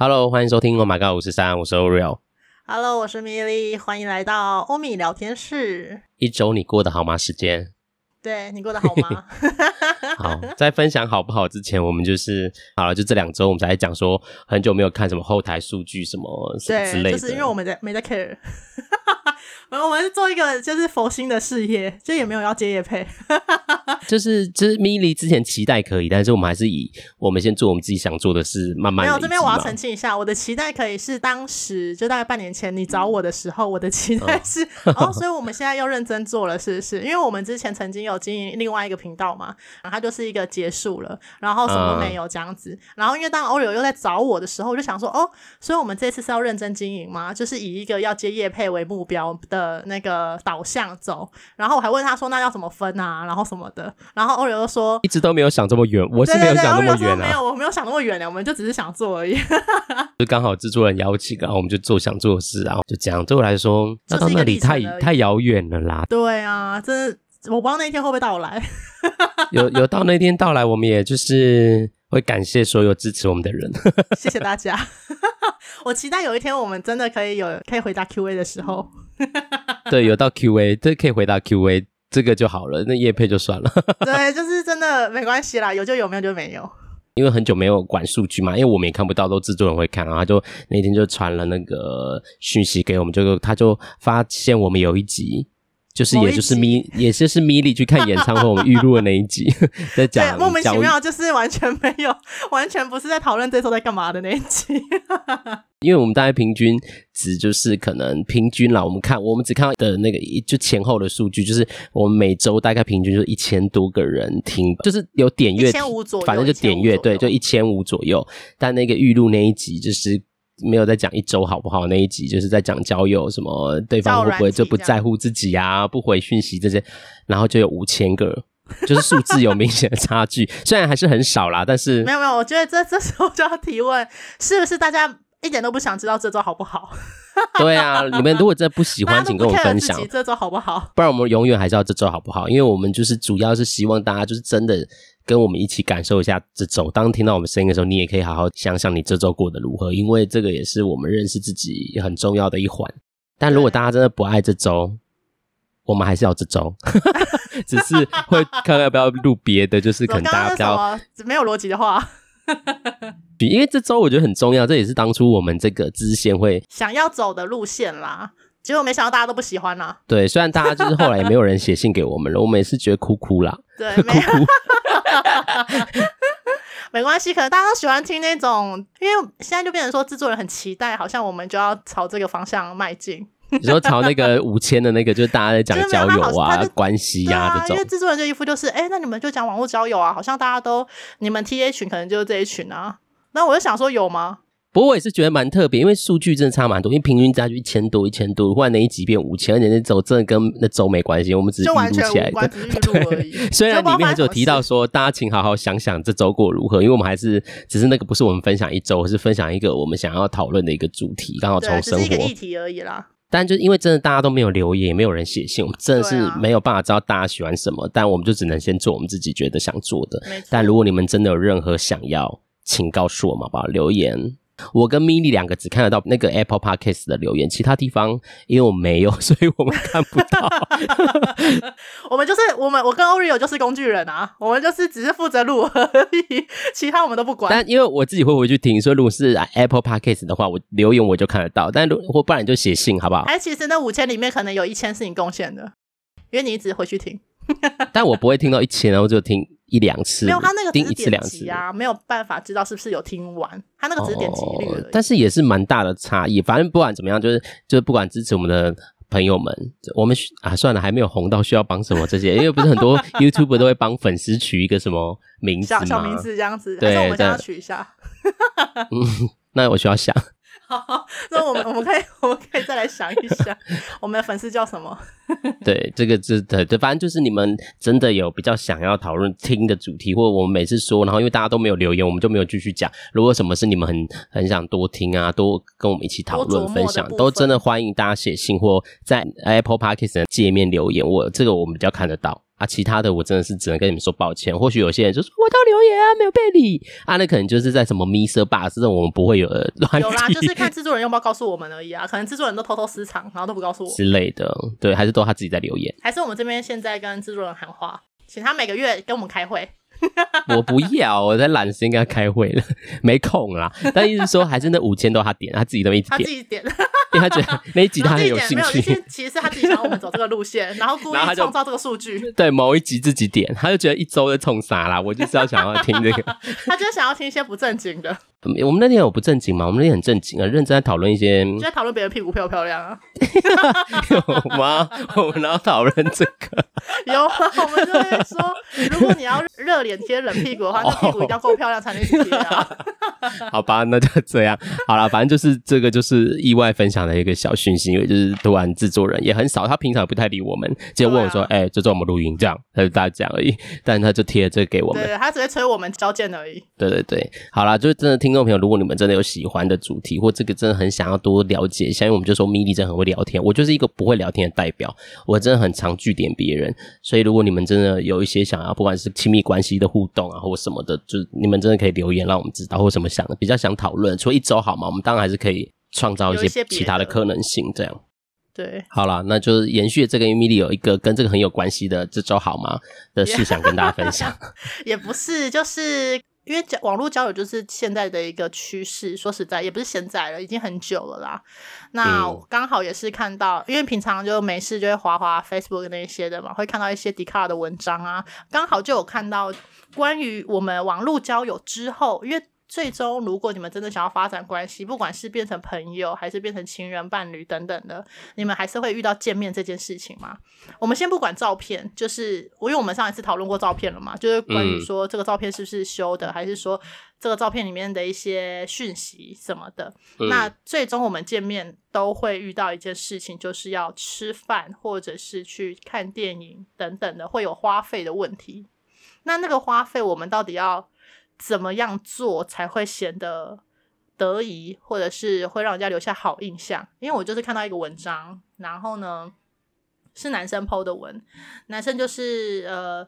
Hello，欢迎收听 Oh My God 五十三，我是 Oreo。Hello，我是米莉，欢迎来到欧米聊天室。一周你过得好吗？时间？对，你过得好吗？好，在分享好不好之前，我们就是好了，就这两周我们才讲说很久没有看什么后台数据什么什么之类的，就是因为我们在没在 care。然后我们是做一个就是佛心的事业，就也没有要接业配，就是就是米莉之前期待可以，但是我们还是以我们先做我们自己想做的事，慢慢。没有，这边我要澄清一下，我的期待可以是当时就大概半年前你找我的时候，我的期待是哦，哦，所以我们现在又认真做了，是不是？因为我们之前曾经有经营另外一个频道嘛，然后它就是一个结束了，然后什么都没有这样子。嗯、然后因为当 Oreo 又在找我的时候，我就想说哦，所以我们这次是要认真经营吗？就是以一个要接业配为目标的。的那个导向走，然后我还问他说：“那要怎么分啊？”然后什么的，然后 Oreo 就说：“一直都没有想这么远，我是没有想那么远啊，没有，我没有想那么远的，我们就只是想做而已。”就刚好制作人邀请，然后我们就做想做的事，然后就这样。对我来说，那到那里太太遥远了啦。对啊，真的，我不知道那一天会不会到来。有有到那天到来，我们也就是会感谢所有支持我们的人。谢谢大家。我期待有一天我们真的可以有可以回答 Q&A 的时候。对，有到 Q&A，这可以回答 Q&A，这个就好了。那叶配就算了。对，就是真的没关系啦，有就有，没有就没有。因为很久没有管数据嘛，因为我们也看不到，都制作人会看，然后他就那天就传了那个讯息给我们，就他就发现我们有一集。就是，也就是米，也就是米莉去看演唱会，我们预录的那一集，在讲莫名其妙，就是完全没有，完全不是在讨论这时候在干嘛的那一集。因为我们大概平均值就是可能平均啦，我们看我们只看到的那个就前后的数据，就是我们每周大概平均就一千多个人听，就是有点阅，一千五左右，反正就点阅，对，就一千五左右。但那个预录那一集就是。没有在讲一周好不好？那一集就是在讲交友，什么对方会不会就不在乎自己啊，不回讯息这些，然后就有五千个，就是数字有明显的差距。虽然还是很少啦，但是没有没有，我觉得这这时候就要提问，是不是大家一点都不想知道这周好不好？对啊，你们如果真的不喜欢，请跟我分享这周好不好？不然我们永远还是要这周好不好？因为我们就是主要是希望大家就是真的。跟我们一起感受一下这周。当听到我们声音的时候，你也可以好好想想你这周过得如何，因为这个也是我们认识自己很重要的一环。但如果大家真的不爱这周，我们还是要这周，只是会看看要不要录别的，就是可能大家比较没有逻辑的话。因为这周我觉得很重要，这也是当初我们这个支线会想要走的路线啦。结果没想到大家都不喜欢啦。对，虽然大家就是后来也没有人写信给我们了，我们也是觉得哭哭啦。对，哭哭。没关系，可能大家都喜欢听那种，因为现在就变成说制作人很期待，好像我们就要朝这个方向迈进。你说朝那个五千的那个，就是大家在讲交友啊、关系呀、啊、这种。因为制作人这一副就是，哎，那你们就讲网络交友啊，好像大家都你们 TA 群可能就是这一群啊。那我就想说，有吗？不过我也是觉得蛮特别，因为数据真的差蛮多，因为平均加就一千多、一千多，忽然那一集变五千，而且那周真的跟那周没关系，我们只是预录起来的。对，虽然里面还是有提到说，大家请好好想想这周过如何，因为我们还是只是那个不是我们分享一周，而是分享一个我们想要讨论的一个主题，刚好从生活议题而已啦。但就因为真的大家都没有留言，也没有人写信，我们真的是没有办法知道大家喜欢什么，但我们就只能先做我们自己觉得想做的。但如果你们真的有任何想要，请告诉我们吧，留言。我跟米莉两个只看得到那个 Apple Podcast 的留言，其他地方因为我没有，所以我们看不到。我们就是我们，我跟 Oreo 就是工具人啊，我们就是只是负责录而已，其他我们都不管。但因为我自己会回去听，所以如果是 Apple Podcast 的话，我留言我就看得到。但如或不然就写信，好不好？哎，其实那五千里面可能有一千是你贡献的，因为你一直回去听。但我不会听到一千，然后就听。一两次没有，他那个只是点击啊，一次两次没有办法知道是不是有听完，他那个只是点击率。哦，但是也是蛮大的差异。反正不管怎么样，就是就是不管支持我们的朋友们，我们啊算了，还没有红到需要帮什么这些，因为不是很多 YouTuber 都会帮粉丝取一个什么名字吗？小小名字这样子，对，我们想要取一下。嗯，那我需要想。好，那我们我们可以我们可以再来想一想，我们的粉丝叫什么？对，这个是对对，反正就是你们真的有比较想要讨论听的主题，或者我们每次说，然后因为大家都没有留言，我们就没有继续讲。如果什么是你们很很想多听啊，多跟我们一起讨论分享，都真的欢迎大家写信或在 Apple Podcast 的界面留言，我这个我们比较看得到。啊，其他的我真的是只能跟你们说抱歉。或许有些人就说我都留言啊，没有被理啊，那可能就是在什么 MixerBox 这种我们不会有的乱。有啦，就是看制作人要不要告诉我们而已啊。可能制作人都偷偷私藏，然后都不告诉我之类的。对，还是都他自己在留言。还是我们这边现在跟制作人喊话，请他每个月跟我们开会。我不要，我在懒时间跟他开会了，没空啦。但意思说，还是那五千多他点，他自己都一直点，他自己点，因为他觉得那一集 他很有兴趣。其实是他自己想我们走这个路线，然后故意创造这个数据。对，某一集自己点，他就觉得一周就冲啥啦。我就是要想要听这个，他就是想要听一些不正经的。我们那天有不正经吗？我们那天很正经啊，认真在讨论一些，就在讨论别人屁股漂不漂亮啊？有吗？我们然后讨论这个？有啊，我们就会说，如果你要热脸贴冷屁股的话，那屁股一定要够漂亮才能贴啊。好吧，那就这样。好了，反正就是这个，就是意外分享的一个小讯息，因为就是突然制作人也很少，他平常不太理我们，直接问我说：“哎、啊，欸，就做我们录音这样。”他就大家这样而已，但他就贴了这个给我们，对，他只会催我们交件而已。对对对，好啦，就是真的听。众朋友，如果你们真的有喜欢的主题，或这个真的很想要多了解，像我们就说米莉真的很会聊天，我就是一个不会聊天的代表，我真的很常据点别人，所以如果你们真的有一些想要，不管是亲密关系的互动啊，或什么的，就你们真的可以留言让我们知道，或什么想的比较想讨论，除了一周好吗？我们当然还是可以创造一些其他的可能性，这样。对，好了，那就是延续这个 Emily 有一个跟这个很有关系的这周好吗的事想跟大家分享，也不是，就是。因为交网络交友就是现在的一个趋势，说实在也不是现在了，已经很久了啦。那刚好也是看到，因为平常就没事就会滑滑 Facebook 那些的嘛，会看到一些 Dcard 的文章啊，刚好就有看到关于我们网络交友之后，因为。最终，如果你们真的想要发展关系，不管是变成朋友，还是变成情人、伴侣等等的，你们还是会遇到见面这件事情吗？我们先不管照片，就是因为我们上一次讨论过照片了嘛，就是关于说这个照片是不是修的，还是说这个照片里面的一些讯息什么的。那最终我们见面都会遇到一件事情，就是要吃饭或者是去看电影等等的，会有花费的问题。那那个花费，我们到底要？怎么样做才会显得得宜，或者是会让人家留下好印象？因为我就是看到一个文章，然后呢是男生 PO 的文，男生就是呃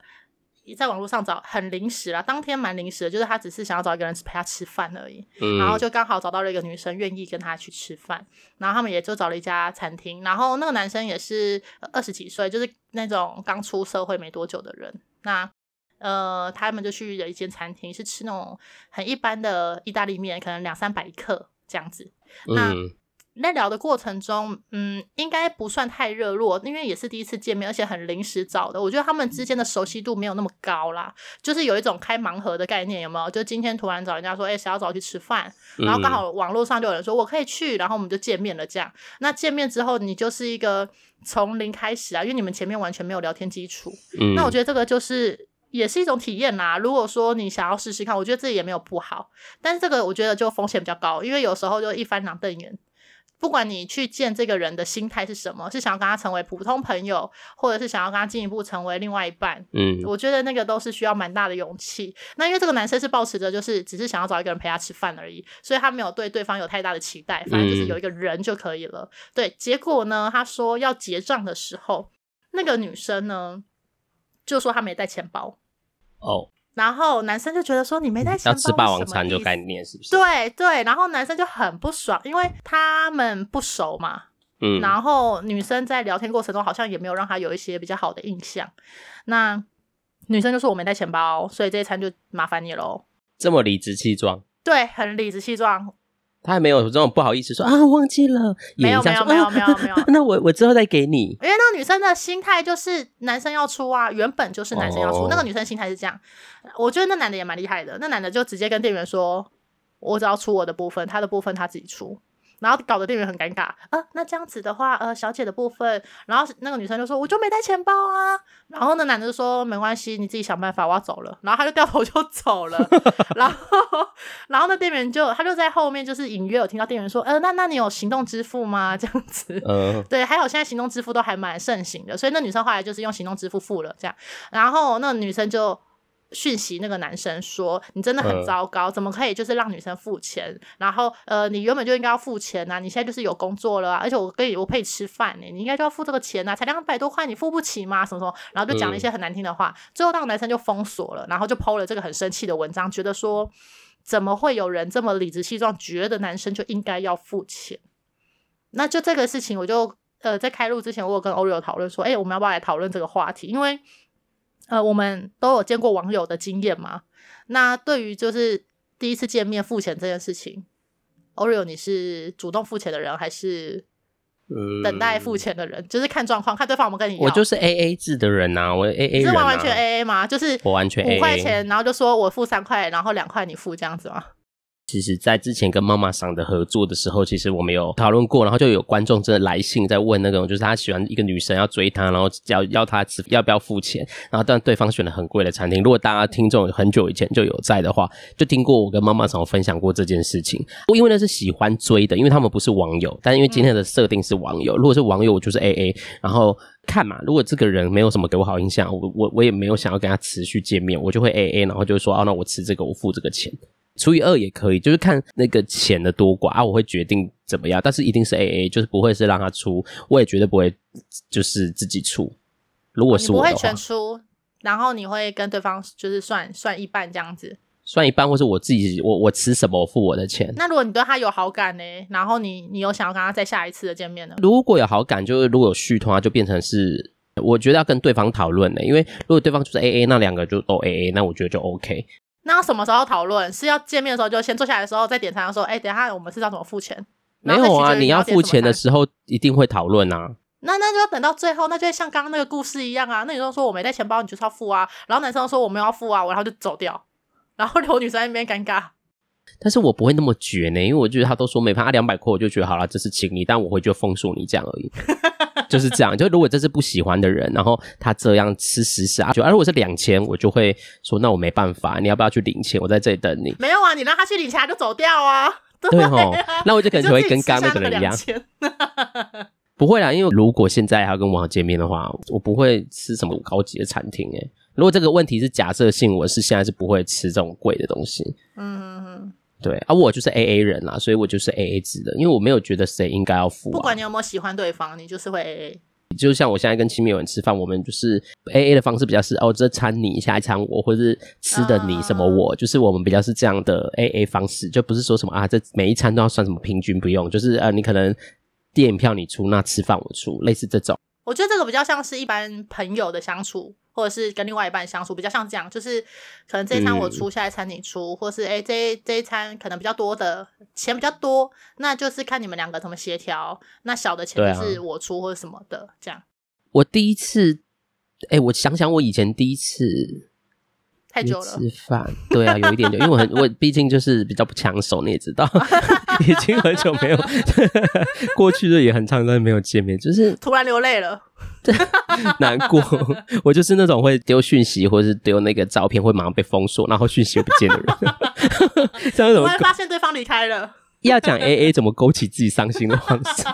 在网络上找很临时啦，当天蛮临时的，就是他只是想要找一个人陪他吃饭而已，嗯、然后就刚好找到了一个女生愿意跟他去吃饭，然后他们也就找了一家餐厅，然后那个男生也是二十几岁，就是那种刚出社会没多久的人，那。呃，他们就去了一间餐厅，是吃那种很一般的意大利面，可能两三百一克这样子。那在、嗯、聊的过程中，嗯，应该不算太热络，因为也是第一次见面，而且很临时找的。我觉得他们之间的熟悉度没有那么高啦，就是有一种开盲盒的概念，有没有？就今天突然找人家说，哎、欸，谁要找我去吃饭？然后刚好网络上就有人说我可以去，然后我们就见面了。这样，那见面之后，你就是一个从零开始啊，因为你们前面完全没有聊天基础。嗯，那我觉得这个就是。也是一种体验啦。如果说你想要试试看，我觉得自己也没有不好。但是这个我觉得就风险比较高，因为有时候就一翻两瞪眼。不管你去见这个人的心态是什么，是想要跟他成为普通朋友，或者是想要跟他进一步成为另外一半，嗯，我觉得那个都是需要蛮大的勇气。那因为这个男生是抱持着就是只是想要找一个人陪他吃饭而已，所以他没有对对方有太大的期待，反正就是有一个人就可以了。嗯、对，结果呢，他说要结账的时候，那个女生呢就说她没带钱包。哦，然后男生就觉得说，你没带钱包，要吃霸王餐就概念是不是？对对，然后男生就很不爽，因为他们不熟嘛。嗯，然后女生在聊天过程中好像也没有让他有一些比较好的印象。那女生就说我没带钱包，所以这一餐就麻烦你喽。这么理直气壮？对，很理直气壮。他还没有这种不好意思说啊，忘记了，没有没有没有没有没有，那我我之后再给你。因为那个女生的心态就是男生要出啊，原本就是男生要出，哦、那个女生心态是这样。我觉得那男的也蛮厉害的，那男的就直接跟店员说，我只要出我的部分，他的部分他自己出。然后搞得店员很尴尬啊，那这样子的话，呃，小姐的部分，然后那个女生就说，我就没带钱包啊，然后那男的就说，没关系，你自己想办法，我要走了，然后他就掉头就走了，然后，然后那店员就他就在后面就是隐约有听到店员说，呃，那那你有行动支付吗？这样子，嗯，对，还有现在行动支付都还蛮盛行的，所以那女生后来就是用行动支付付了这样，然后那女生就讯息那个男生说：“你真的很糟糕，怎么可以就是让女生付钱？然后呃，你原本就应该要付钱呐，你现在就是有工作了，而且我跟你我陪你吃饭呢，你应该就要付这个钱呐，才两百多块，你付不起吗？什么什么？然后就讲了一些很难听的话。最后那个男生就封锁了，然后就 PO 了这个很生气的文章，觉得说怎么会有人这么理直气壮，觉得男生就应该要付钱？那就这个事情，我就呃在开录之前，我有跟 Oreo 讨论说，哎，我们要不要来讨论这个话题？因为。呃，我们都有见过网友的经验嘛。那对于就是第一次见面付钱这件事情，Oreo，你是主动付钱的人，还是等待付钱的人？嗯、就是看状况，看对方有没有跟你要。我就是 A A 制的人呐、啊，我 A A 人、啊。是完完全 A A 吗？就是我完全五块钱，然后就说我付三块，然后两块你付这样子吗？其实，在之前跟妈妈桑的合作的时候，其实我们有讨论过，然后就有观众真的来信在问那种，就是他喜欢一个女生要追他，然后要要他要不要付钱，然后但对方选了很贵的餐厅。如果大家听众很久以前就有在的话，就听过我跟妈妈桑分享过这件事情。因为那是喜欢追的，因为他们不是网友，但因为今天的设定是网友，如果是网友，我就是 AA，然后看嘛，如果这个人没有什么给我好印象，我我我也没有想要跟他持续见面，我就会 AA，然后就说哦，那我吃这个，我付这个钱。除以二也可以，就是看那个钱的多寡啊，我会决定怎么样，但是一定是 AA，就是不会是让他出，我也绝对不会就是自己出。如果是我的话，你不会全出，然后你会跟对方就是算算一半这样子，算一半，或是我自己我我吃什么我付我的钱。那如果你对他有好感呢？然后你你有想要跟他再下一次的见面呢？如果有好感，就是如果有续通，就变成是我觉得要跟对方讨论的，因为如果对方就是 AA，那两个就都 AA，那我觉得就 OK。那什么时候讨论？是要见面的时候就先坐下来的时候再点餐的时候，哎、欸，等一下我们是要怎么付钱？没有啊，你要付钱的时候一定会讨论啊。那那就要等到最后，那就会像刚刚那个故事一样啊。那女生说我没带钱包，你就是要付啊。然后男生说我没有要付啊，我然后就走掉，然后留女生在那边尴尬。但是我不会那么绝呢，因为我觉得他都说没怕，他两百块我就觉得好了，这是请你，但我会就封锁你这样而已。就是这样，就如果这是不喜欢的人，然后他这样吃死死啊，就啊，如果是两千，我就会说那我没办法，你要不要去领钱？我在这里等你。没有啊，你让他去领钱他就走掉啊。对吼，那我就可能就会跟刚刚那个人一样。不会啦，因为如果现在还要跟网友见面的话，我不会吃什么高级的餐厅诶。如果这个问题是假设性，我是现在是不会吃这种贵的东西。嗯嗯嗯。对啊，我就是 A A 人啦，所以我就是 A A 制的，因为我没有觉得谁应该要付啊。不管你有没有喜欢对方，你就是会 A A。就像我现在跟亲密友人吃饭，我们就是 A A 的方式比较是哦，这餐你，下一餐我，或者是吃的你什么我，uh... 就是我们比较是这样的 A A 方式，就不是说什么啊，这每一餐都要算什么平均，不用，就是呃，你可能电影票你出，那吃饭我出，类似这种。我觉得这个比较像是一般朋友的相处。或者是跟另外一半相处比较像这样，就是可能这一餐我出，嗯、下一餐你出，或是哎这这一餐可能比较多的钱比较多，那就是看你们两个怎么协调。那小的钱就是我出或者什么的，啊、这样。我第一次，哎，我想想我以前第一次。太久了，吃饭对啊，有一点久，因为我很我毕竟就是比较不抢手，你也知道，已经很久没有 过去的也很长，但没有见面，就是突然流泪了，难过。我就是那种会丢讯息或者是丢那个照片会马上被封锁，然后讯息又不见的人。这样怎么？突然发现对方离开了。要讲 A A 怎么勾起自己伤心的方式？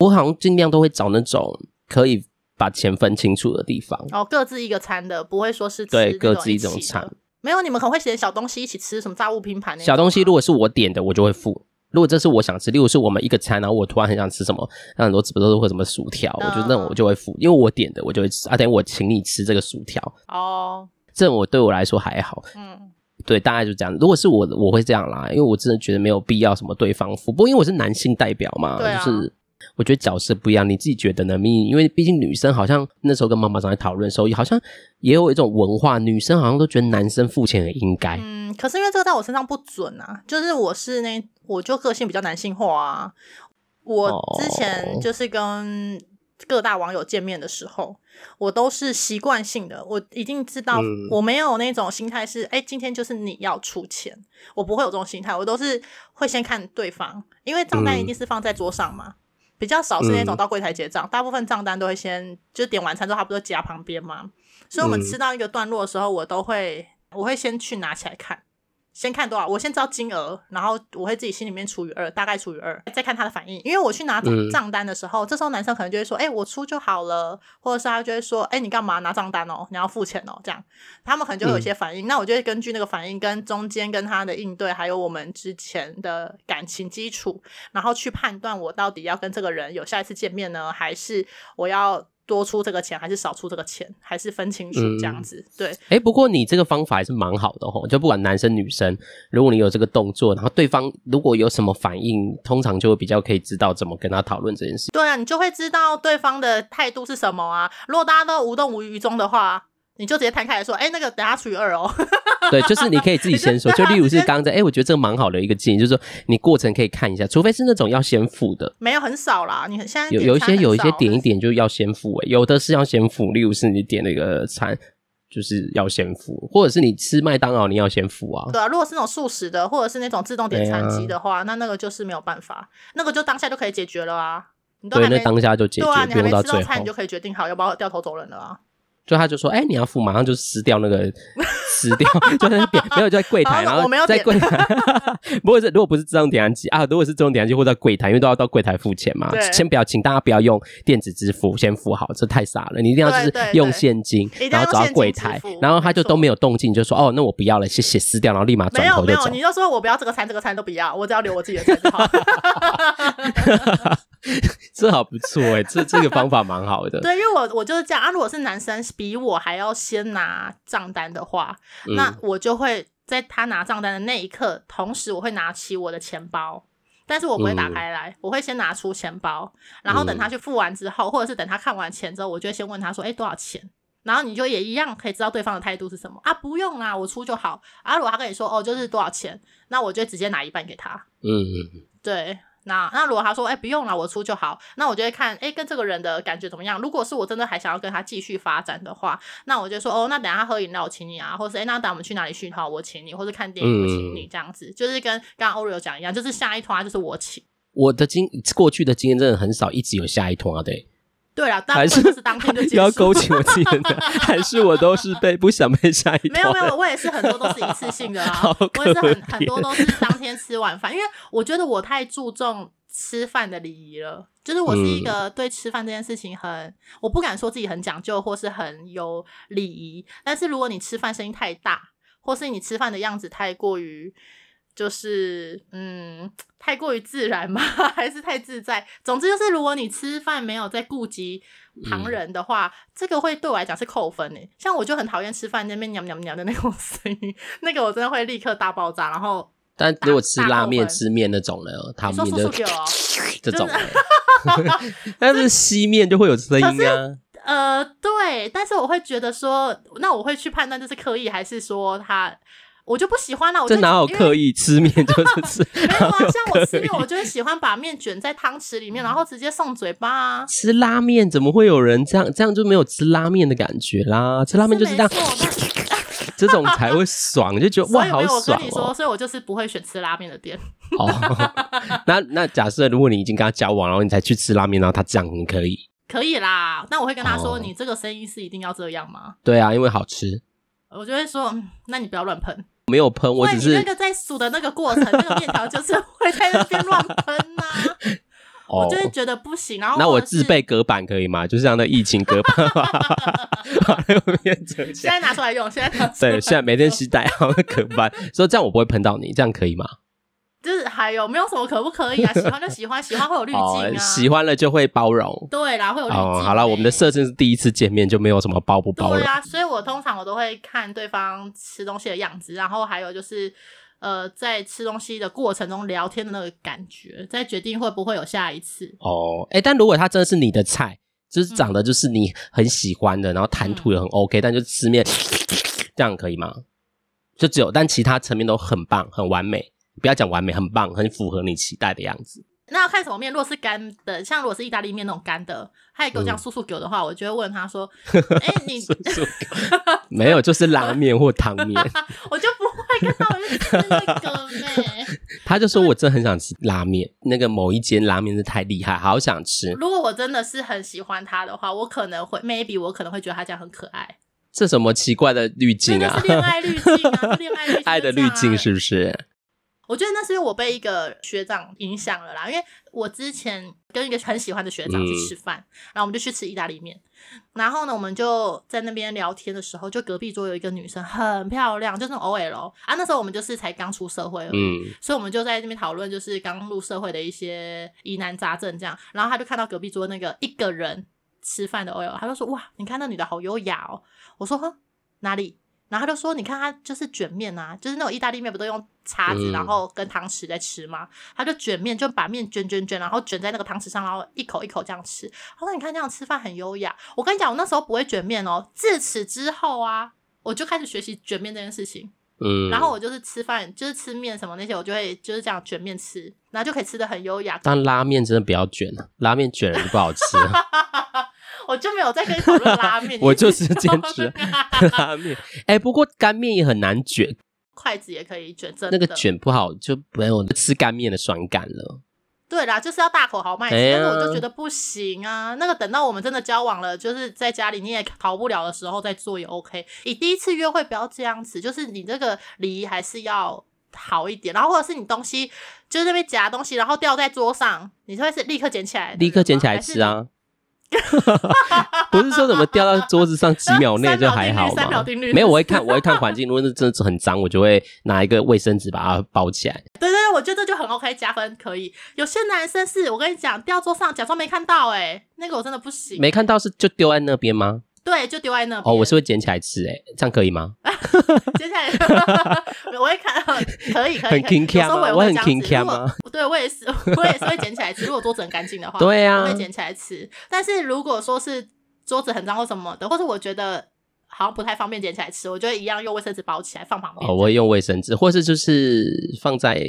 我好像尽量都会找那种可以。把钱分清楚的地方哦，各自一个餐的，不会说是吃对各自一种餐。没有，你们可能会点小东西一起吃，什么炸物拼盘那种。小东西如果是我点的，我就会付。如果这是我想吃，例如是我们一个餐，然后我突然很想吃什么，那很多直播都是会什么薯条，嗯，我觉得那种我就会付，因为我点的我就会吃。啊，等于我请你吃这个薯条哦，这种我对我来说还好。嗯，对，大概就这样。如果是我，我会这样啦，因为我真的觉得没有必要什么对方付。不过因为我是男性代表嘛，啊，就是。我觉得角色不一样，你自己觉得呢？咪，因为毕竟女生好像那时候跟妈妈在讨论的时候，好像也有一种文化，女生好像都觉得男生付钱很应该。嗯，可是因为这个在我身上不准啊，就是我是那，我就个性比较男性化啊。我之前就是跟各大网友见面的时候，我都是习惯性的，我一定知道，我没有那种心态是，哎、欸，今天就是你要出钱，我不会有这种心态，我都是会先看对方，因为账单一定是放在桌上嘛。比较少是那种到柜台结账、嗯，大部分账单都会先就点完餐之后，他不是夹旁边吗？所以我们吃到一个段落的时候，我都会我会先去拿起来看，先看多少，我先知道金额，然后我会自己心里面除以二，大概除以二，再看他的反应。因为我去拿账账单的时候，嗯、这时候男生可能就会说：“哎、欸，我出就好了。”或者是他就会说：“哎、欸，你干嘛拿账单哦？你要付钱哦？”这样，他们可能就会有一些反应。嗯、那我就会根据那个反应，跟中间跟他的应对，还有我们之前的感情基础，然后去判断我到底要跟这个人有下一次见面呢，还是我要。多出这个钱还是少出这个钱，还是分清楚这样子。嗯、对，哎、欸，不过你这个方法还是蛮好的哦，就不管男生女生，如果你有这个动作，然后对方如果有什么反应，通常就会比较可以知道怎么跟他讨论这件事。对啊，你就会知道对方的态度是什么啊。如果大家都无动于衷的话。你就直接摊开来说，哎、欸，那个等下除以二哦。对，就是你可以自己先说，就例如是刚才，哎、欸，我觉得这个蛮好的一个建议，就是说你过程可以看一下，除非是那种要先付的，没有很少啦。你现在有有一些有一些点一点就要先付、欸，哎，有的是要先付，例如是你点那个餐就是要先付，或者是你吃麦当劳你要先付啊。对啊，如果是那种素食的，或者是那种自动点餐机的话，啊、那那个就是没有办法，那个就当下就可以解决了啊。你都还没对，那当下就解决，对啊，你还没吃到菜，你就可以决定好要不要掉头走人了啊。就他就说，哎、你要付，马上就撕掉那个，撕掉，就在那边没有就在柜台，然后在柜台，不过是如果不是自动点餐机啊，如果是自动点餐机或者在柜台，因为都要到柜台付钱嘛。对先不要，请大家不要用电子支付，先付好，这太傻了。你一定要就是用现金，然后走到柜台，然后他就都没有动静，就说，哦，那我不要了，谢谢，撕掉，然后立马转头就走。没有，没有，你就说我不要这个餐，这个餐都不要，我只要留我自己的餐就好。这好不错哎、欸，这这个方法蛮好的。对，因为我我就是这样啊。如果是男生比我还要先拿账单的话，嗯、那我就会在他拿账单的那一刻，同时我会拿起我的钱包，但是我不会打开来，嗯、我会先拿出钱包，然后等他去付完之后，或者是等他看完钱之后，我就会先问他说：“哎，多少钱？”然后你就也一样可以知道对方的态度是什么啊？不用啦，我出就好啊。如果他跟你说：“哦，就是多少钱？”那我就直接拿一半给他。嗯嗯，对。那那如果他说，哎、欸，不用了，我出就好，那我就会看，哎、欸，跟这个人的感觉怎么样？如果是我真的还想要跟他继续发展的话，那我就说，哦，那等下喝饮料我请你啊，或是哎、欸，那等我们去哪里讯号我请你，或是看电影我请你，这样子，嗯、就是跟刚刚 Oreo 讲一样，就是下一团就是我请。我的经过去的经验真的很少，一直有下一团的。对啊，大部分都是当天就结束。要勾起我自己的，还是我都是被不想被下一？没有没有，我也是很多都是一次性的啊，我也是很很多都是当天吃晚饭，因为我觉得我太注重吃饭的礼仪了，就是我是一个对吃饭这件事情很，嗯、我不敢说自己很讲究或是很有礼仪，但是如果你吃饭声音太大，或是你吃饭的样子太过于。就是嗯，太过于自然吗？还是太自在？总之就是，如果你吃饭没有在顾及旁人的话，嗯、这个会对我来讲是扣分诶。像我就很讨厌吃饭那边娘娘娘的那种声音，那个我真的会立刻大爆炸。然后，但如果吃拉面、吃面那种呢？他们就这种，但是西面就会有声音啊。呃，对，但是我会觉得说，那我会去判断这是刻意还是说他。我就不喜欢了，我就这哪有刻意 吃面就是吃？没有啊，像我吃面，我就会喜欢把面卷在汤匙里面，然后直接送嘴巴啊。吃拉面怎么会有人这样？这样就没有吃拉面的感觉啦。吃拉面就是这样，这种才会爽，就觉得 哇，好爽哦。我跟你说，所以我就是不会选吃拉面的店。哦，那那假设如果你已经跟他交往，然后你才去吃拉面，然后他这样，你可以？可以啦。那我会跟他说，你这个生意是一定要这样吗？对啊，因为好吃。我就会说，那你不要乱喷。没有喷，我只是那个在数的那个过程，那个面条就是会在那边乱喷呐。我就是觉得不行，然后那我自备隔板可以吗？就是让那疫情隔板。现在拿出来用，现在拿对，现在每天携带好那隔板，所以这样我不会喷到你，这样可以吗？就是还有没有什么可不可以啊？喜欢就喜欢，喜欢会有滤镜啊。喜欢了就会包容。对啦，会有滤镜。哦，好了，我们的设定是第一次见面就没有什么包不包容。对啊，所以我通常我都会看对方吃东西的样子，然后还有就是呃，在吃东西的过程中聊天的那个感觉，再决定会不会有下一次。哦，哎，但如果他真的是你的菜，就是长得就是你很喜欢的，然后谈吐也很 OK，但就吃面这样可以吗？就只有，但其他层面都很棒，很完美。不要讲完美，很棒，很符合你期待的样子。那要看什么面？如果是干的，像如果是意大利面那种干的，他也给我这样素素给我的话，嗯、我就会问他说：“ 哎、欸，你 没有，就是拉面或汤面。”我就不会跟他去吃那个面。他就说：“我真的很想吃拉面，那个某一间拉面是太厉害，好想吃。”如果我真的是很喜欢他的话，我可能会 maybe 我可能会觉得他这样很可爱。这什么奇怪的滤镜啊？恋爱滤镜啊，恋爱滤镜，爱的滤镜是不是？我觉得那是因为我被一个学长影响了啦，因为我之前跟一个很喜欢的学长去吃饭，嗯、然后我们就去吃意大利面，然后呢，我们就在那边聊天的时候，就隔壁桌有一个女生很漂亮，就是 OL 啊，那时候我们就是才刚出社会而已，嗯、所以我们就在那边讨论就是刚入社会的一些疑难杂症这样，然后他就看到隔壁桌那个一个人吃饭的 OL，他就说哇，你看那女的好优雅哦，我说哼，哪里？然后他就说：“你看他就是卷面啊，就是那种意大利面，不都用叉子，然后跟汤匙在吃吗？嗯、他就卷面，就把面卷卷卷，然后卷在那个汤匙上，然后一口一口这样吃。他说：‘你看这样吃饭很优雅。’我跟你讲，我那时候不会卷面哦。自此之后啊，我就开始学习卷面这件事情。嗯，然后我就是吃饭，就是吃面什么那些，我就会就是这样卷面吃，然后就可以吃的很优雅。但拉面真的不要卷了，拉面卷了就不好吃。”我就没有再跟你讨论拉面，我就是坚持 拉面。哎、欸，不过干面也很难卷，筷子也可以卷，真的那个卷不好就没有吃干面的爽感了。对啦，就是要大口豪迈吃，但是我就觉得不行啊。那个等到我们真的交往了，就是在家里你也逃不了的时候再做也 OK。你第一次约会不要这样子，就是你这个礼仪还是要好一点。然后或者是你东西就是那边夹东西，然后掉在桌上，你会是立刻捡起来，立刻捡起来吃啊。不是说怎么掉到桌子上几秒内就还好吗？三秒定律，没有，我会看，我会看环境。如果是真的很脏，我就会拿一个卫生纸把它包起来。对对对，我觉得这就很 OK，加分可以。有些男生是我跟你讲，掉桌上假装没看到，哎，那个我真的不行。没看到是就丢在那边吗？对，就丢在那边。哦，我是会捡起来吃，哎，这样可以吗？捡起来，我会看，可以，可以，很 king cam 吗？我很 king cam 吗？对，我也是，我也是会捡起来吃。如果桌子很干净的话，对啊，我会捡起来吃。但是如果说是桌子很脏或什么的，或者我觉得好像不太方便捡起来吃，我就会一样用卫生纸包起来放旁边。哦，我会用卫生纸，或是就是放在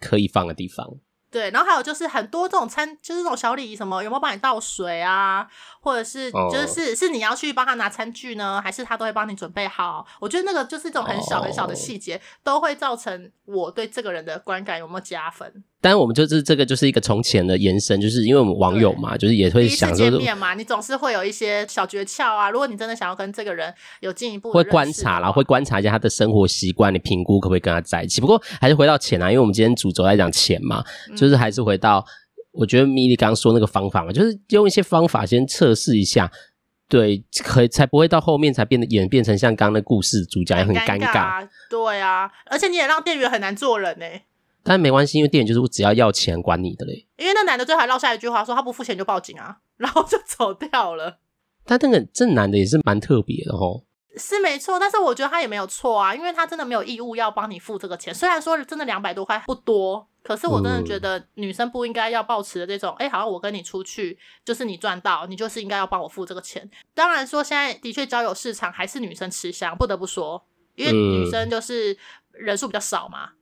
可以放的地方。对，然后还有就是很多这种餐，就是这种小礼仪，什么有没有帮你倒水啊，或者是就是是、oh. 是你要去帮他拿餐具呢，还是他都会帮你准备好？我觉得那个就是一种很小很小的细节，oh. 都会造成我对这个人的观感有没有加分。但是我们就是这个，就是一个从前的延伸，就是因为我们网友嘛，就是也会想说，见面嘛，你总是会有一些小诀窍啊。如果你真的想要跟这个人有进一步会观察啦，会观察一下他的生活习惯，你评估可不可以跟他在一起。不过还是回到钱啊，因为我们今天主轴在讲钱嘛，就是还是回到我觉得米莉刚刚说那个方法嘛，就是用一些方法先测试一下，对，可以才不会到后面才变得演变成像刚刚的故事主角也很尴尬。对啊，而且你也让店员很难做人呢、欸。但没关系，因为店员就是我只要要钱管你的嘞。因为那男的最后还落下一句话，说他不付钱就报警啊，然后就走掉了。但那个这男的也是蛮特别的哦。是没错，但是我觉得他也没有错啊，因为他真的没有义务要帮你付这个钱。虽然说真的两百多块不多，可是我真的觉得女生不应该要抱持的这种，哎、嗯，好像我跟你出去就是你赚到，你就是应该要帮我付这个钱。当然说现在的确交友市场还是女生吃香，不得不说，因为女生就是人数比较少嘛。嗯、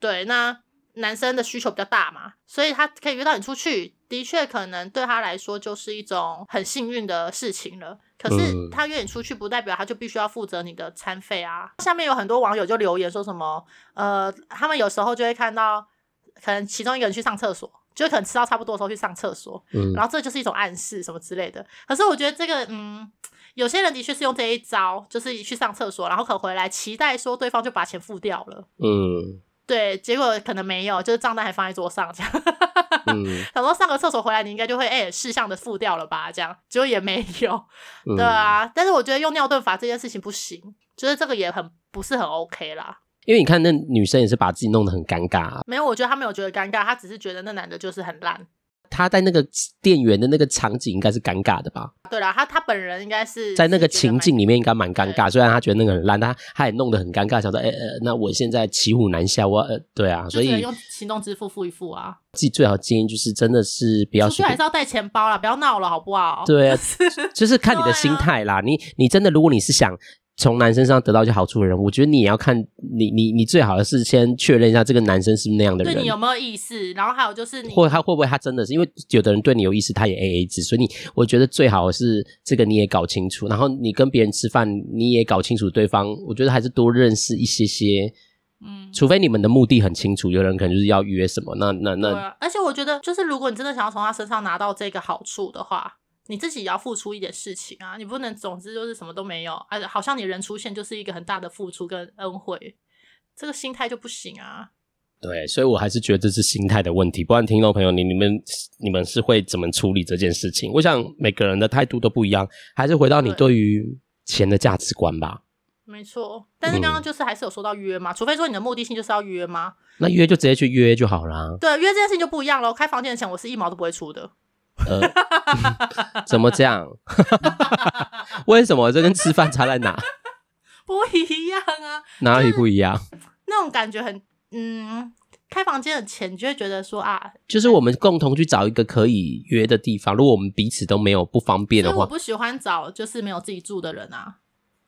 对，那。男生的需求比较大嘛，所以他可以约到你出去，的确可能对他来说就是一种很幸运的事情了。可是他约你出去，不代表他就必须要负责你的餐费啊。下面有很多网友就留言说什么，呃，他们有时候就会看到，可能其中一个人去上厕所，就可能吃到差不多的时候去上厕所，嗯，然后这就是一种暗示什么之类的。可是我觉得这个，嗯，有些人的确是用这一招，就是去上厕所，然后可回来期待说对方就把钱付掉了，嗯。对，结果可能没有，就是账单还放在桌上这样。嗯，想说上个厕所回来，你应该就会哎事项的付掉了吧？这样结果也没有，对啊。嗯、但是我觉得用尿遁法这件事情不行，就是这个也很不是很 OK 啦。因为你看那女生也是把自己弄得很尴尬、啊。没有，我觉得她没有觉得尴尬，她只是觉得那男的就是很烂。他在那个店员的那个场景应该是尴尬的吧？对啦，他他本人应该是在那个情境里面应该蛮尴尬。虽然他觉得那个很烂，他他也弄得很尴尬，想说：“哎、欸、呃，那我现在骑虎难下，我呃，对啊，所以用行动支付付一付啊。”自己最好建议就是真的是不要，出去还是要带钱包啦，不要闹了，好不好？对啊，就是看你的心态啦。啊、你你真的，如果你是想。从男生身上得到一些好处的人，我觉得你也要看你你你最好的是先确认一下这个男生是不是那样的人，对你有没有意思？然后还有就是你，或他会不会他真的是因为有的人对你有意思，他也 AA 制，所以你我觉得最好的是这个你也搞清楚，然后你跟别人吃饭你也搞清楚对方，我觉得还是多认识一些些，嗯，除非你们的目的很清楚，有人可能就是要约什么，那那那，而且我觉得就是如果你真的想要从他身上拿到这个好处的话。你自己也要付出一点事情啊，你不能总之就是什么都没有，而且好像你人出现就是一个很大的付出跟恩惠，这个心态就不行啊。对，所以我还是觉得这是心态的问题。不然听众朋友，你你们你们是会怎么处理这件事情？我想每个人的态度都不一样，还是回到你对于钱的价值观吧。没错，但是刚刚就是还是有说到约嘛，嗯、除非说你的目的性就是要约吗？那约就直接去约就好啦。对，约这件事情就不一样喽。开房间的钱我是一毛都不会出的。呃、嗯，怎么这样？为什么这跟吃饭差在哪？不一样啊，哪里不一样？那种感觉很嗯，开房间的钱你就会觉得说啊，就是我们共同去找一个可以约的地方。如果我们彼此都没有不方便的话，我不喜欢找就是没有自己住的人啊。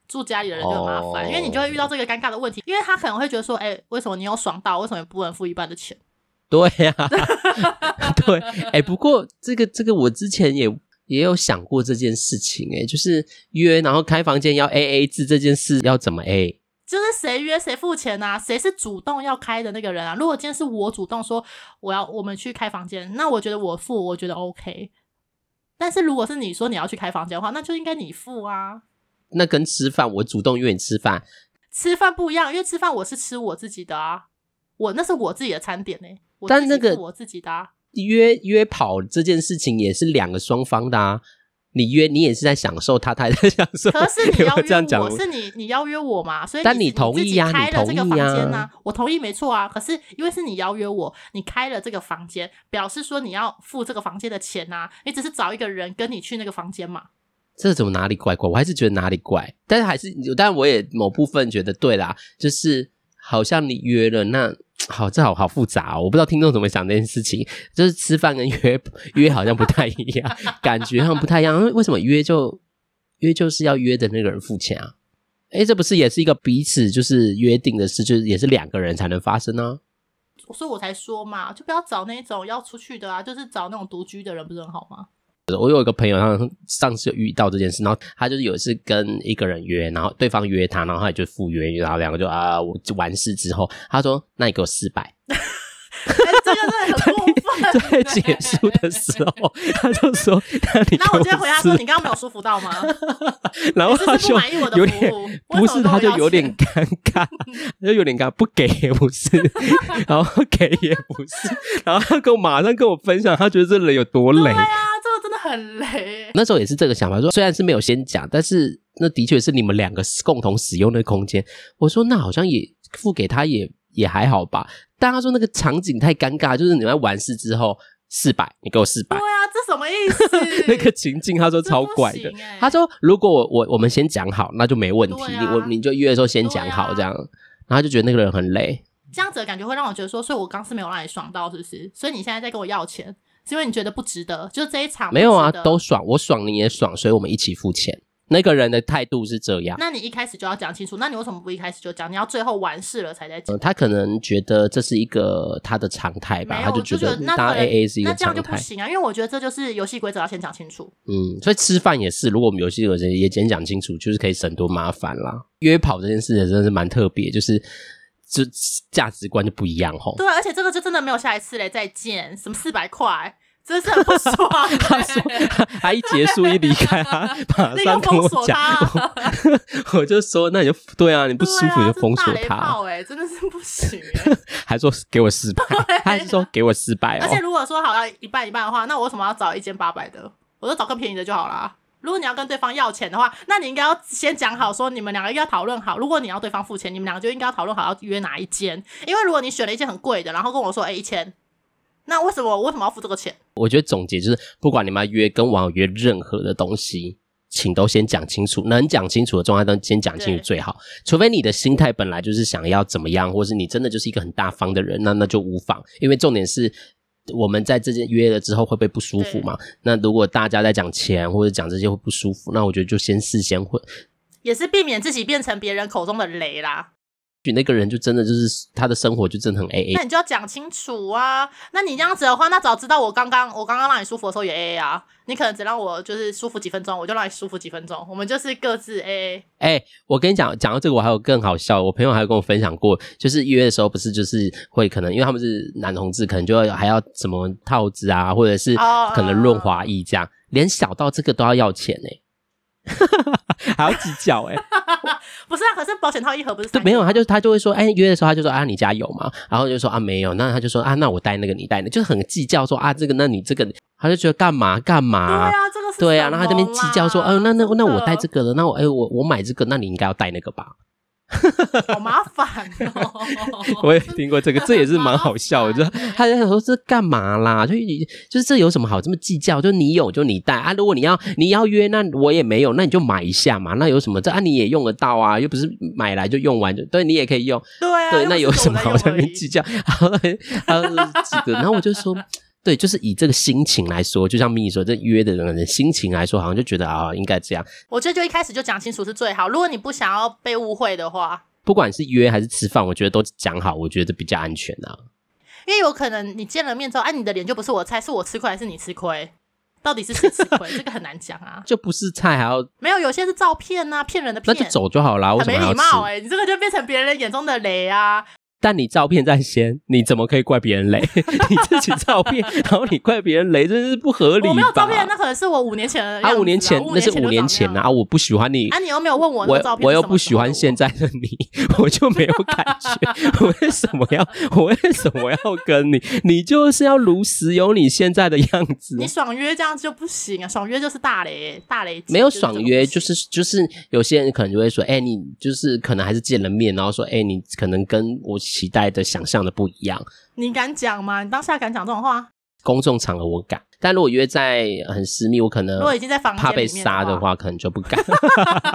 住家里的人就很麻烦，哦、因为你就会遇到这个尴尬的问题，因为他可能会觉得说，哎、欸，为什么你有爽到，为什么不能付一半的钱？对呀、啊，对，哎、欸，不过这个这个我之前也也有想过这件事情、欸，哎，就是约然后开房间要 A A 制这件事要怎么 A？就是谁约谁付钱啊？谁是主动要开的那个人啊？如果今天是我主动说我要我们去开房间，那我觉得我付，我觉得 OK。但是如果是你说你要去开房间的话，那就应该你付啊。那跟吃饭，我主动约你吃饭，吃饭不一样，因为吃饭我是吃我自己的啊，我那是我自己的餐点呢、欸。但那个我自己的、啊、约约跑这件事情也是两个双方的啊，你约你也是在享受，他他也在享受。可是你邀约我，我是你你邀约我嘛，所以你但你同意啊，开了这个房间呢、啊，我同意没错啊。可是因为是你邀约我，你开了这个房间，表示说你要付这个房间的钱啊，你只是找一个人跟你去那个房间嘛。这怎么哪里怪怪？我还是觉得哪里怪，但是还是，但我也某部分觉得对啦，就是好像你约了，那好，这好好复杂哦，我不知道听众怎么想这件事情，就是吃饭跟约约好像不太一样，感觉上不太一样，为什么约就约就是要约的那个人付钱啊？诶，这不是也是一个彼此就是约定的事，就是也是两个人才能发生呢？所以我才说嘛，就不要找那种要出去的啊，就是找那种独居的人，不是很好吗？我有一个朋友，他上次遇到这件事，然后他就是有一次跟一个人约，然后对方约他，然后他也就赴约，然后两个就啊，我就完事之后，他说：“那你给我四百。”这个真的很过分。在结束的时候，他就说：“那你……那我直接回答说，你刚刚没有舒服到吗？”然后他就有点不是，他就有点尴尬，就有点尴尬，不给也不是，然后给也不是，然后他跟我马上跟我分享，他觉得这人有多累。真的很雷。那时候也是这个想法，说虽然是没有先讲，但是那的确是你们两个共同使用的空间。我说那好像也付给他也也还好吧。但他说那个场景太尴尬，就是你们完事之后四百，你给我四百。对啊，这什么意思？那个情境他说超怪的。欸、他说如果我我我们先讲好，那就没问题。啊、你我你就约的时候先讲好这样，啊、然后就觉得那个人很累。这样子的感觉会让我觉得说，所以我刚是没有让你爽到，是不是？所以你现在在跟我要钱，是因为你觉得不值得？就是这一场没有啊，都爽，我爽你也爽，所以我们一起付钱。那个人的态度是这样，那你一开始就要讲清楚。那你为什么不一开始就讲？你要最后完事了才在讲。呃，他可能觉得这是一个他的常态吧，他就觉得当 AA 是一个常态。那这样就不行啊，因为我觉得这就是游戏规则要先讲清楚。嗯，所以吃饭也是，如果我们游戏规则也先讲清楚，就是可以省多麻烦啦。约跑这件事也真的是蛮特别，就是就价值观就不一样吼。对，而且这个就真的没有下一次嘞，再见，什么四百块。真是很不爽，欸。他说 他一结束一离开，他马上跟我讲，我就说那你就对啊，你不舒服你就封锁他。哎，真的是不行。还说给我四百，他还是说给我四百，而且如果说好要一半一半的话，那我为什么要找一间八百的？我就找更便宜的就好了。如果你要跟对方要钱的话，那你应该要先讲好，说你们两个要讨论好。如果你要对方付钱，你们两个就应该要讨论好要约哪一间。因为如果你选了一间很贵的，然后跟我说哎一千。那为什么我为什么要付这个钱？我觉得总结就是，不管你们要约跟网友约任何的东西，请都先讲清楚，能讲清楚的状态都先讲清楚最好。除非你的心态本来就是想要怎么样，或是你真的就是一个很大方的人，那那就无妨。因为重点是我们在这件约了之后会不会不舒服嘛？那如果大家在讲钱或者讲这些会不舒服，那我觉得就先事先会，也是避免自己变成别人口中的雷啦。那个人就真的就是他的生活就真的很 A A，那你就要讲清楚啊！那你这样子的话，那早知道我刚刚我刚刚让你舒服的时候也 A A 啊！你可能只让我就是舒服几分钟，我就让你舒服几分钟，我们就是各自 A A。哎、欸，我跟你讲，讲到这个我还有更好笑，我朋友还有跟我分享过，就是约的时候不是就是会可能因为他们是男同志，可能就要还要什么套子啊，或者是可能润滑液这样。Oh, oh. 连小到这个都要要钱呢、欸。还要计较哎、欸，不是啊，可是保险套一盒不是对，没有，他就他就会说，哎、欸，约的时候他就说啊，你家有吗？然后就说啊，没有，那他就说啊，那我带那个，你带那个，就是很计较说啊，这个，那你这个，他就觉得干嘛干嘛？对啊，这个是对啊，然后他这边计较说，嗯、呃，那那那我带这个了，那我哎、欸、我我买这个，那你应该要带那个吧。好麻烦哦！我也听过这个，这也是蛮好笑的。就他在想说这干嘛啦？就你就是这有什么好这么计较？就你有就你带啊！如果你要你要约，那我也没有，那你就买一下嘛。那有什么？这啊你也用得到啊，又不是买来就用完就对，你也可以用。对啊，对，那有什么好在那边计较？然后几个，然后我就说。对，就是以这个心情来说，就像咪咪说，这约的人的心情来说，好像就觉得啊，应该这样。我觉得就一开始就讲清楚是最好。如果你不想要被误会的话，不管是约还是吃饭，我觉得都讲好，我觉得比较安全啊。因为有可能你见了面之后，哎、啊，你的脸就不是我菜，是我吃亏还是你吃亏？到底是谁吃亏？这个很难讲啊。就不是菜还要没有？有些是照片啊，骗人的骗。那就走就好了，为什么要吃？很没礼貌哎、欸，你这个就变成别人眼中的雷啊。但你照片在先，你怎么可以怪别人雷？你自己照片，然后你怪别人雷，真是不合理？我没有照片，那可能是我五年前的。啊，五年前那是五年前啊！我不喜欢你。啊，你又没有问我那照片，我又不喜欢现在的你，我就没有感觉。我为什么要？我为什么要跟你？你就是要如实有你现在的样子。你爽约这样就不行啊！爽约就是大雷，大雷。没有爽约，就是就是有些人可能就会说，哎，你就是可能还是见了面，然后说，哎，你可能跟我。期待的、想象的不一样，你敢讲吗？你当下敢讲这种话？公众场合我敢，但如果约在很私密，我可能如果已经在房间怕被杀的话，可能就不敢。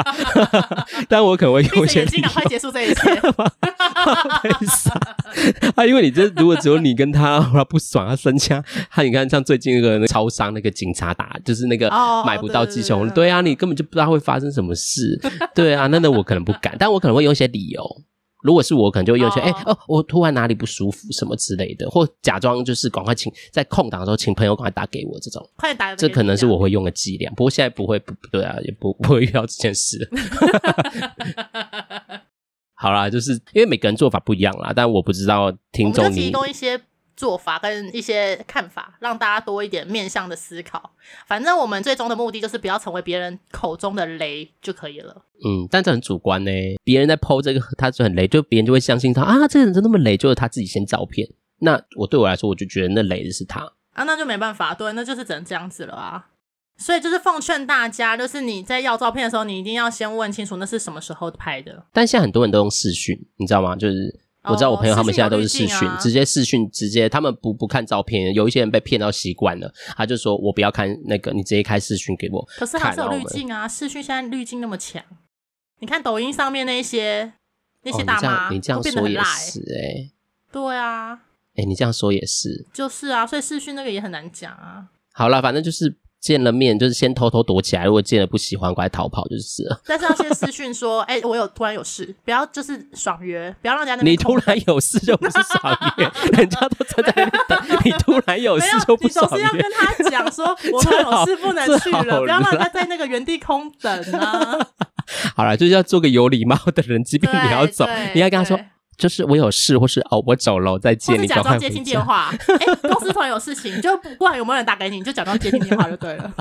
但我可能会优先。尽快结束这一切。被杀啊！因为你这如果只有你跟他，他不爽，他生气。他你看，像最近那个那超商那个警察打，就是那个买不到鸡胸。Oh, 对，对，对，对啊，你根本就不知道会发生什么事。对啊，那那我可能不敢，但我可能会用一些理由。如果是我，可能就会用一些哎哦，我突然哪里不舒服什么之类的，或假装就是赶快请在空档的时候请朋友赶快打给我这种，快打，这可能是我会用的伎俩。不过现在不会，不对啊，也不不会遇到这件事。好啦，就是因为每个人做法不一样啦，但我不知道听众你。做法跟一些看法，让大家多一点面向的思考。反正我们最终的目的就是不要成为别人口中的雷就可以了。嗯，但这很主观呢。别人在 po 这个，他就很雷，就别人就会相信他啊，这个人真那么雷，就是他自己先照片。那我对我来说，我就觉得那雷的是他啊，那就没办法，对，那就是只能这样子了啊。所以就是奉劝大家，就是你在要照片的时候，你一定要先问清楚那是什么时候拍的。但现在很多人都用视讯，你知道吗？就是。我知道我朋友他们现在都是视讯，直接视讯，直接他们不不看照片。有一些人被骗到习惯了，他就说我不要看那个，你直接开视讯给我。可是还是有滤镜啊，视讯现在滤镜那么强。你看抖音上面那些那些大妈，你这样说也是哎。对啊，哎，你这样说也是。就是啊，所以视讯那个也很难讲啊。好了，反正就是。见了面就是先偷偷躲起来，如果见了不喜欢，快逃跑就是了。但是要先私讯说，哎、欸，我有突然有事，不要就是爽约，不要让人家那边。你突然有事就不是爽约，人家都站在那边等，你突然有事就不爽约。你总是要跟他讲说，我有事不能去 了，不要让他在那个原地空等啊。好了，就是要做个有礼貌的人，即便你要走，你要跟他说。就是我有事，或是哦，我走了，再见。你假装接听电话，哎、欸，公司突然有事情，就不管有没有人打给你，你就假装接听电话就对了。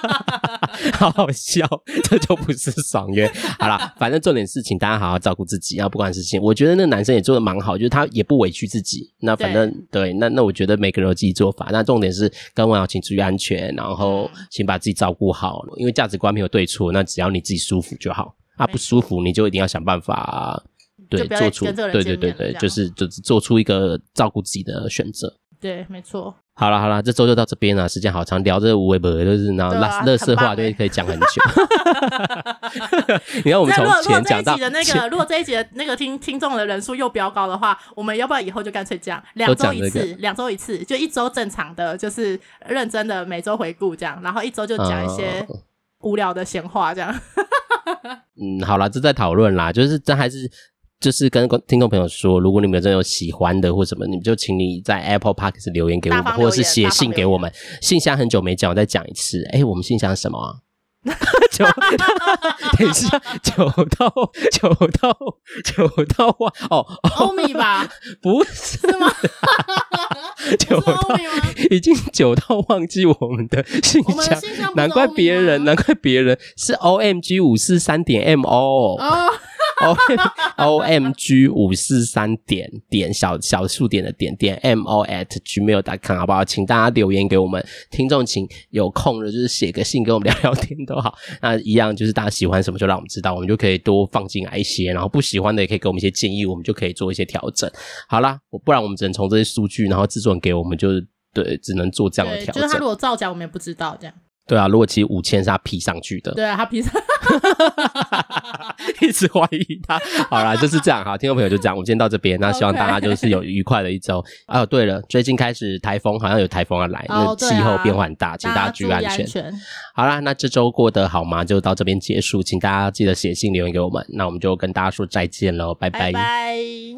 好好笑，这就不是爽约。好啦，反正重点事情，大家好好照顾自己。然后不管事情，我觉得那男生也做的蛮好，就是他也不委屈自己。那反正对，对，那那我觉得每个人有自己做法。那重点是跟我要请注意安全，然后请把自己照顾好。因为价值观没有对错，那只要你自己舒服就好。啊，不舒服你就一定要想办法。对，做出对对对对，就是就是做出一个照顾自己的选择。对，没错。好了好了，这周就到这边了，时间好长，聊这微博就是然后垃垃圾话，就可以讲很久。你看我们从前讲到，那个如果这一集的那个听听众的人数又飙高的话，我们要不要以后就干脆这样，两周一次，两周一次，就一周正常的，就是认真的每周回顾这样，然后一周就讲一些无聊的闲话这样。嗯，好了，这在讨论啦，就是这还是。就是跟听众朋友说，如果你们真的有喜欢的或什么，你们就请你在 Apple Podcast 留言给我们，或者是写信给我们。信箱很久没讲，我再讲一次。哎、欸，我们信箱什么啊？九，等一下，九到九到九到哇哦，欧米吧？不是，是吗？九到已经九到忘记我们的信箱，难怪别人，难怪别人是 O M G 五四三点 M O。O O M G 五四三点点小小数点的点点 M O at gmail.com 好不好？请大家留言给我们听众，请有空的就是写个信跟我们聊聊天都好。那一样就是大家喜欢什么就让我们知道，我们就可以多放进来一些。然后不喜欢的也可以给我们一些建议，我们就可以做一些调整。好啦，不然我们只能从这些数据，然后制作人给我们就是对，只能做这样的调整。就是他如果造假，我们也不知道这样。对啊，如果其实五千是他 P 上去的，对啊，他 P 上，一直怀疑他。好啦，就是这样哈，听众朋友就这样，我们今天到这边，那希望大家就是有愉快的一周。哦，对了，最近开始台风，好像有台风要来，那气候变化很大，请大家注意安全。好啦，那这周过得好吗？就到这边结束，请大家记得写信留言给我们，那我们就跟大家说再见喽，拜拜。